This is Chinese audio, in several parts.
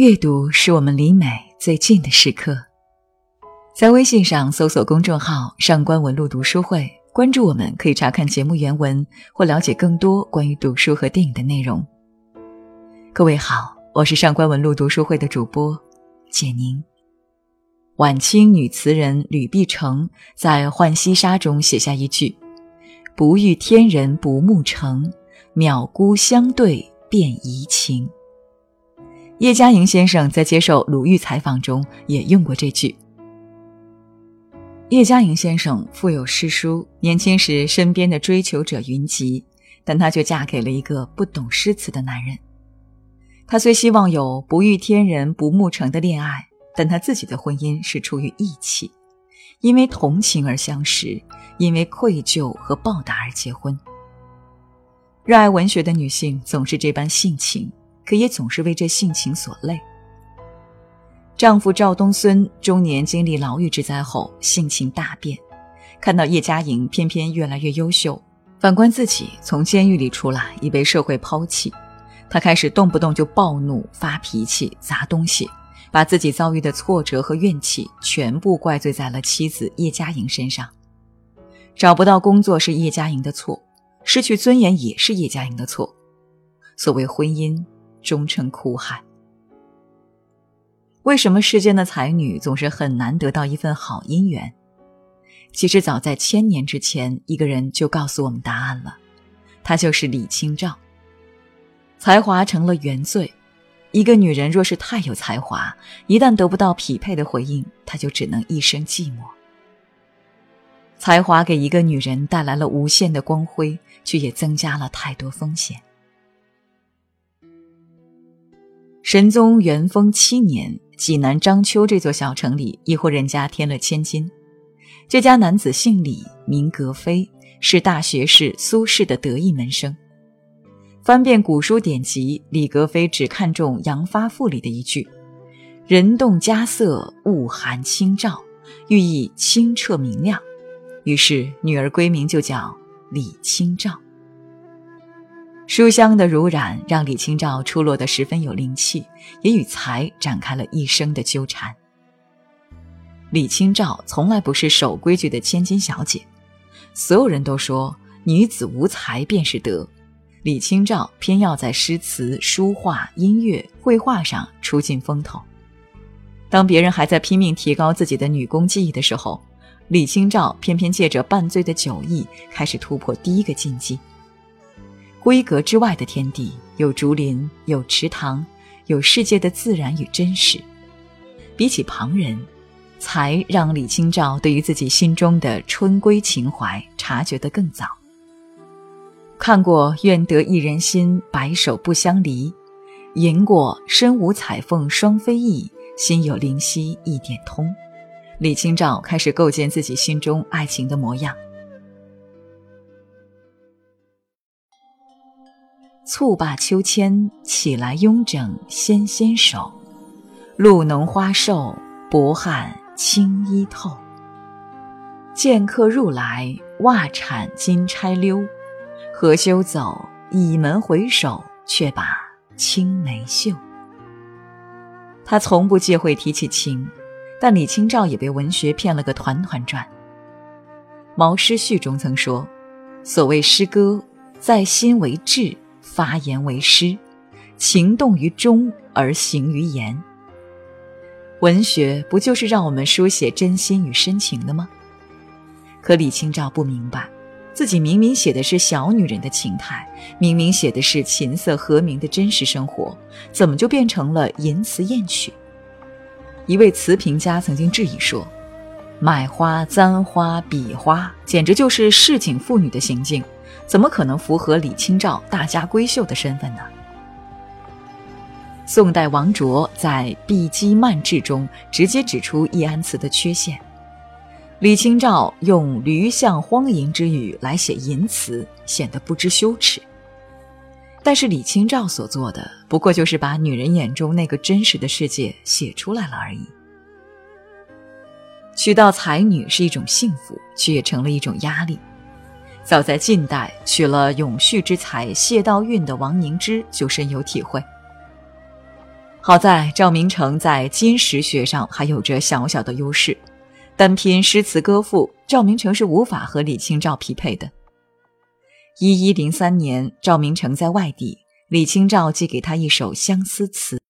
阅读是我们离美最近的时刻。在微信上搜索公众号“上官文露读书会”，关注我们，可以查看节目原文或了解更多关于读书和电影的内容。各位好，我是上官文露读书会的主播简宁。晚清女词人吕碧城在《浣溪沙》中写下一句：“不遇天人不慕成，渺孤相对便怡情。”叶嘉莹先生在接受鲁豫采访中也用过这句。叶嘉莹先生腹有诗书，年轻时身边的追求者云集，但她却嫁给了一个不懂诗词的男人。她虽希望有不遇天人不慕成的恋爱，但她自己的婚姻是出于义气，因为同情而相识，因为愧疚和报答而结婚。热爱文学的女性总是这般性情。可也总是为这性情所累。丈夫赵东孙中年经历牢狱之灾后，性情大变，看到叶嘉莹偏偏越来越优秀，反观自己从监狱里出来已被社会抛弃，他开始动不动就暴怒、发脾气、砸东西，把自己遭遇的挫折和怨气全部怪罪在了妻子叶嘉莹身上。找不到工作是叶嘉莹的错，失去尊严也是叶嘉莹的错。所谓婚姻。终成苦海。为什么世间的才女总是很难得到一份好姻缘？其实早在千年之前，一个人就告诉我们答案了，他就是李清照。才华成了原罪，一个女人若是太有才华，一旦得不到匹配的回应，她就只能一生寂寞。才华给一个女人带来了无限的光辉，却也增加了太多风险。神宗元丰七年，济南章丘这座小城里，一户人家添了千金。这家男子姓李，名格非，是大学士苏轼的得意门生。翻遍古书典籍，李格非只看中《杨发赋》里的一句：“人动家色，物含清照”，寓意清澈明亮。于是，女儿闺名就叫李清照。书香的濡染让李清照出落得十分有灵气，也与才展开了一生的纠缠。李清照从来不是守规矩的千金小姐，所有人都说女子无才便是德，李清照偏要在诗词、书画、音乐、绘画上出尽风头。当别人还在拼命提高自己的女工技艺的时候，李清照偏偏借着半醉的酒意，开始突破第一个禁忌。闺阁之外的天地，有竹林，有池塘，有世界的自然与真实。比起旁人，才让李清照对于自己心中的春闺情怀察觉得更早。看过“愿得一人心，白首不相离”，吟过“身无彩凤双飞翼，心有灵犀一点通”，李清照开始构建自己心中爱情的模样。蹴罢秋千，起来慵整纤纤手。露浓花瘦，薄汗轻衣透。见客入来，袜铲金钗溜。何羞走，倚门回首，却把青梅嗅。他从不忌讳提起情，但李清照也被文学骗了个团团转。毛诗序中曾说：“所谓诗歌，在心为志。”发言为诗，情动于中而行于言。文学不就是让我们书写真心与深情的吗？可李清照不明白，自己明明写的是小女人的情态，明明写的是琴瑟和鸣的真实生活，怎么就变成了淫词艳曲？一位词评家曾经质疑说：“买花、簪花、比花，简直就是市井妇女的行径。”怎么可能符合李清照大家闺秀的身份呢？宋代王卓在《碧鸡漫志》中直接指出易安词的缺陷：李清照用驴象荒淫之语来写淫词，显得不知羞耻。但是李清照所做的，不过就是把女人眼中那个真实的世界写出来了而已。娶到才女是一种幸福，却也成了一种压力。早在近代，娶了永续之才谢道韫的王凝之就深有体会。好在赵明诚在金石学上还有着小小的优势，单拼诗词歌赋，赵明诚是无法和李清照匹配的。一一零三年，赵明诚在外地，李清照寄给他一首相思词：“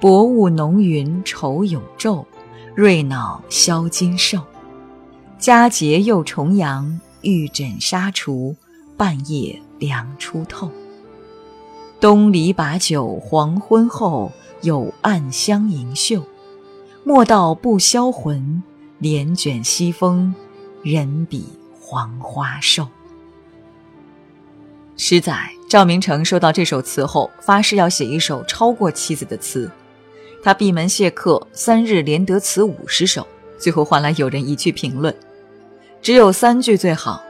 薄雾浓云愁永昼，瑞脑消金兽。佳节又重阳，玉枕纱厨，半夜凉初透。东篱把酒黄昏后，有暗香盈袖。莫道不销魂，帘卷西风，人比。”黄花瘦。诗载赵明诚收到这首词后，发誓要写一首超过妻子的词。他闭门谢客，三日连得词五十首，最后换来有人一句评论：“只有三句最好。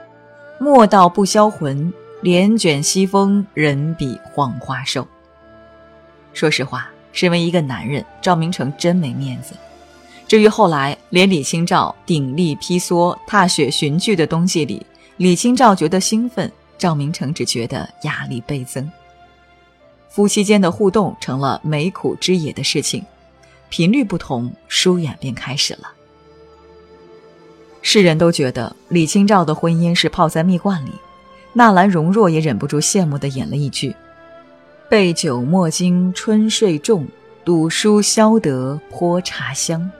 莫道不销魂，帘卷西风，人比黄花瘦。”说实话，身为一个男人，赵明诚真没面子。至于后来，连李清照鼎力披缩、踏雪寻句的冬季里，李清照觉得兴奋，赵明诚只觉得压力倍增。夫妻间的互动成了美苦之也的事情，频率不同，疏远便开始了。世人都觉得李清照的婚姻是泡在蜜罐里，纳兰容若也忍不住羡慕的演了一句：“备酒莫惊春睡重，赌书消得泼茶香。”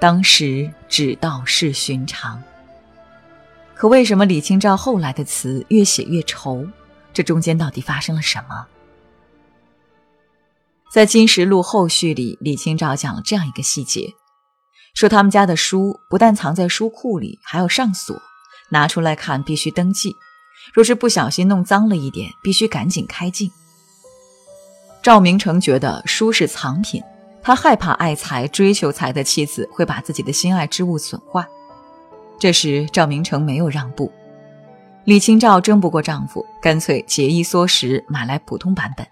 当时只道是寻常，可为什么李清照后来的词越写越愁？这中间到底发生了什么？在《金石录》后续里，李清照讲了这样一个细节：说他们家的书不但藏在书库里，还要上锁，拿出来看必须登记，若是不小心弄脏了一点，必须赶紧开镜。赵明诚觉得书是藏品。他害怕爱财、追求财的妻子会把自己的心爱之物损坏。这时，赵明诚没有让步，李清照争不过丈夫，干脆节衣缩食买来普通版本。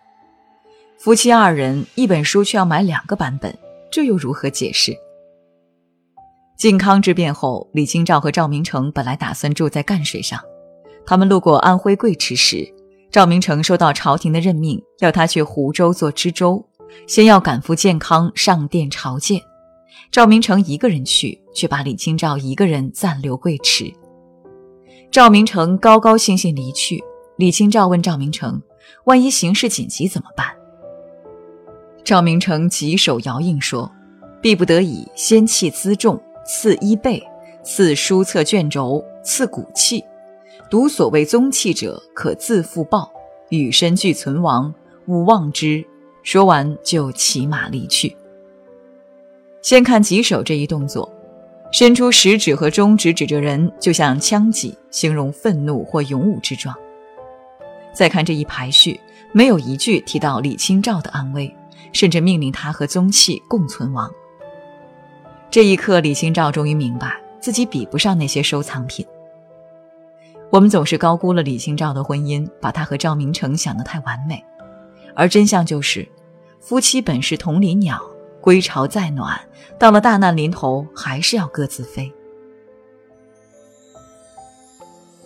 夫妻二人一本书却要买两个版本，这又如何解释？靖康之变后，李清照和赵明诚本来打算住在赣水上，他们路过安徽贵池时，赵明诚收到朝廷的任命，要他去湖州做知州。先要赶赴健康上殿朝见，赵明诚一个人去，却把李清照一个人暂留贵池。赵明诚高高兴兴离去，李清照问赵明诚：“万一形势紧急怎么办？”赵明诚举手摇印说：“必不得已，先弃辎重，赐衣被，赐书册卷轴，赐骨器。独所谓宗器者，可自复报，与身俱存亡，勿忘之。”说完，就骑马离去。先看棘手这一动作，伸出食指和中指指着人，就像枪戟，形容愤怒或勇武之状。再看这一排序，没有一句提到李清照的安危，甚至命令他和宗器共存亡。这一刻，李清照终于明白自己比不上那些收藏品。我们总是高估了李清照的婚姻，把她和赵明诚想得太完美，而真相就是。夫妻本是同林鸟，归巢再暖，到了大难临头，还是要各自飞。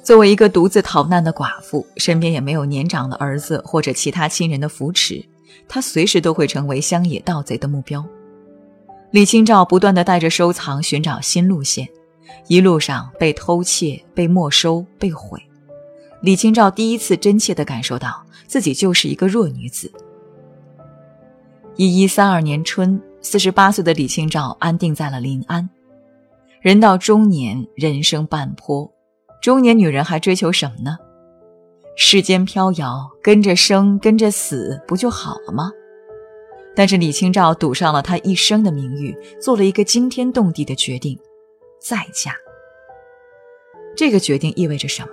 作为一个独自逃难的寡妇，身边也没有年长的儿子或者其他亲人的扶持，她随时都会成为乡野盗贼的目标。李清照不断的带着收藏寻找新路线，一路上被偷窃、被没收、被毁。李清照第一次真切的感受到自己就是一个弱女子。一一三二年春，四十八岁的李清照安定在了临安。人到中年，人生半坡，中年女人还追求什么呢？世间飘摇，跟着生，跟着死，不就好了吗？但是李清照赌上了她一生的名誉，做了一个惊天动地的决定：再嫁。这个决定意味着什么？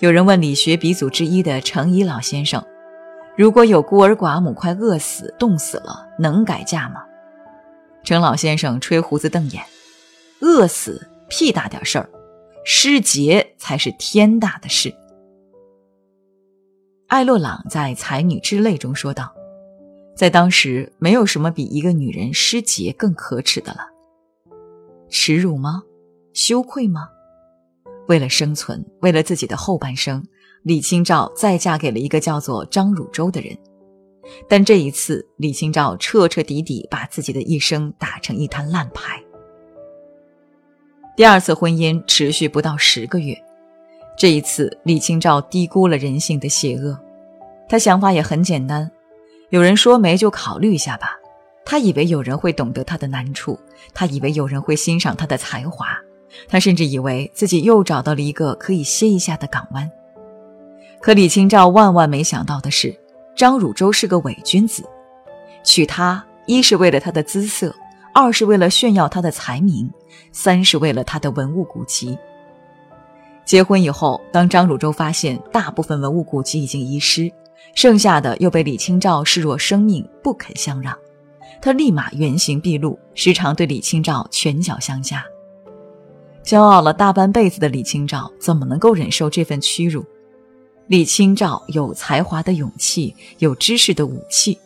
有人问理学鼻祖之一的程颐老先生。如果有孤儿寡母快饿死、冻死了，能改嫁吗？程老先生吹胡子瞪眼：“饿死屁大点事儿，失节才是天大的事。”艾洛朗在《才女之泪》中说道：“在当时，没有什么比一个女人失节更可耻的了。耻辱吗？羞愧吗？为了生存，为了自己的后半生。”李清照再嫁给了一个叫做张汝舟的人，但这一次，李清照彻彻底底把自己的一生打成一摊烂牌。第二次婚姻持续不到十个月，这一次李清照低估了人性的邪恶。她想法也很简单，有人说没就考虑一下吧。她以为有人会懂得她的难处，她以为有人会欣赏她的才华，她甚至以为自己又找到了一个可以歇一下的港湾。可李清照万万没想到的是，张汝舟是个伪君子，娶她一是为了她的姿色，二是为了炫耀她的才名。三是为了他的文物古籍。结婚以后，当张汝舟发现大部分文物古籍已经遗失，剩下的又被李清照视若生命，不肯相让，他立马原形毕露，时常对李清照拳脚相加。骄傲了大半辈子的李清照，怎么能够忍受这份屈辱？李清照有才华的勇气，有知识的武器。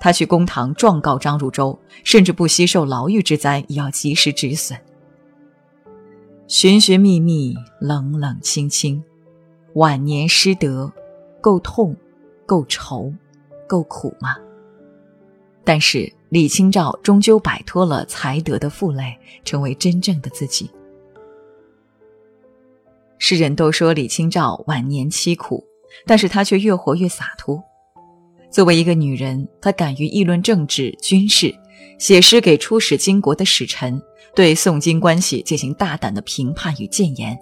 他去公堂状告张汝舟，甚至不惜受牢狱之灾，也要及时止损。寻寻觅觅，冷冷清清，晚年失德，够痛，够愁，够苦吗？但是李清照终究摆脱了才德的负累，成为真正的自己。世人都说李清照晚年凄苦，但是她却越活越洒脱。作为一个女人，她敢于议论政治、军事，写诗给出使金国的使臣，对宋金关系进行大胆的评判与谏言。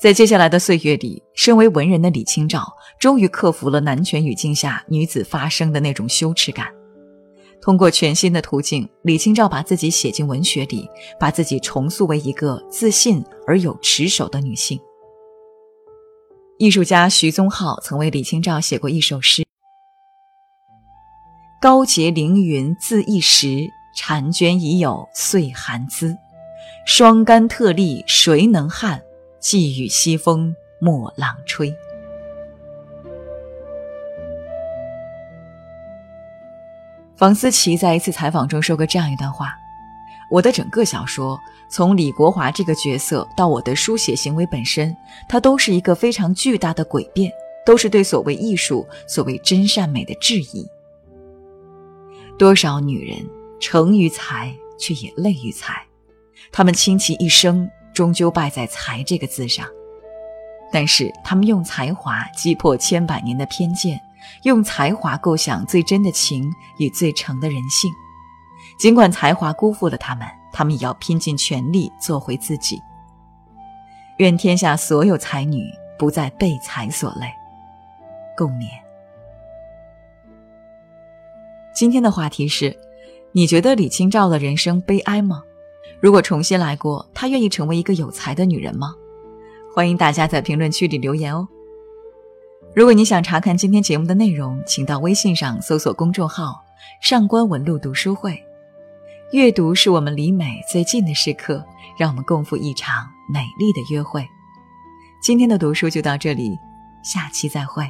在接下来的岁月里，身为文人的李清照终于克服了男权语境下女子发声的那种羞耻感。通过全新的途径，李清照把自己写进文学里，把自己重塑为一个自信而有持守的女性。艺术家徐宗浩曾为李清照写过一首诗。高洁凌云自一时，婵娟已有岁寒姿。双干特立谁能撼？寄与西风莫浪吹。房思琪在一次采访中说过这样一段话：“我的整个小说，从李国华这个角色到我的书写行为本身，它都是一个非常巨大的诡辩，都是对所谓艺术、所谓真善美的质疑。”多少女人成于才，却也累于才，他们倾其一生，终究败在“才”这个字上。但是，他们用才华击破千百年的偏见，用才华构想最真的情与最诚的人性。尽管才华辜负了他们，他们也要拼尽全力做回自己。愿天下所有才女不再被才所累。共勉。今天的话题是：你觉得李清照的人生悲哀吗？如果重新来过，她愿意成为一个有才的女人吗？欢迎大家在评论区里留言哦。如果你想查看今天节目的内容，请到微信上搜索公众号“上官文露读书会”。阅读是我们离美最近的时刻，让我们共赴一场美丽的约会。今天的读书就到这里，下期再会。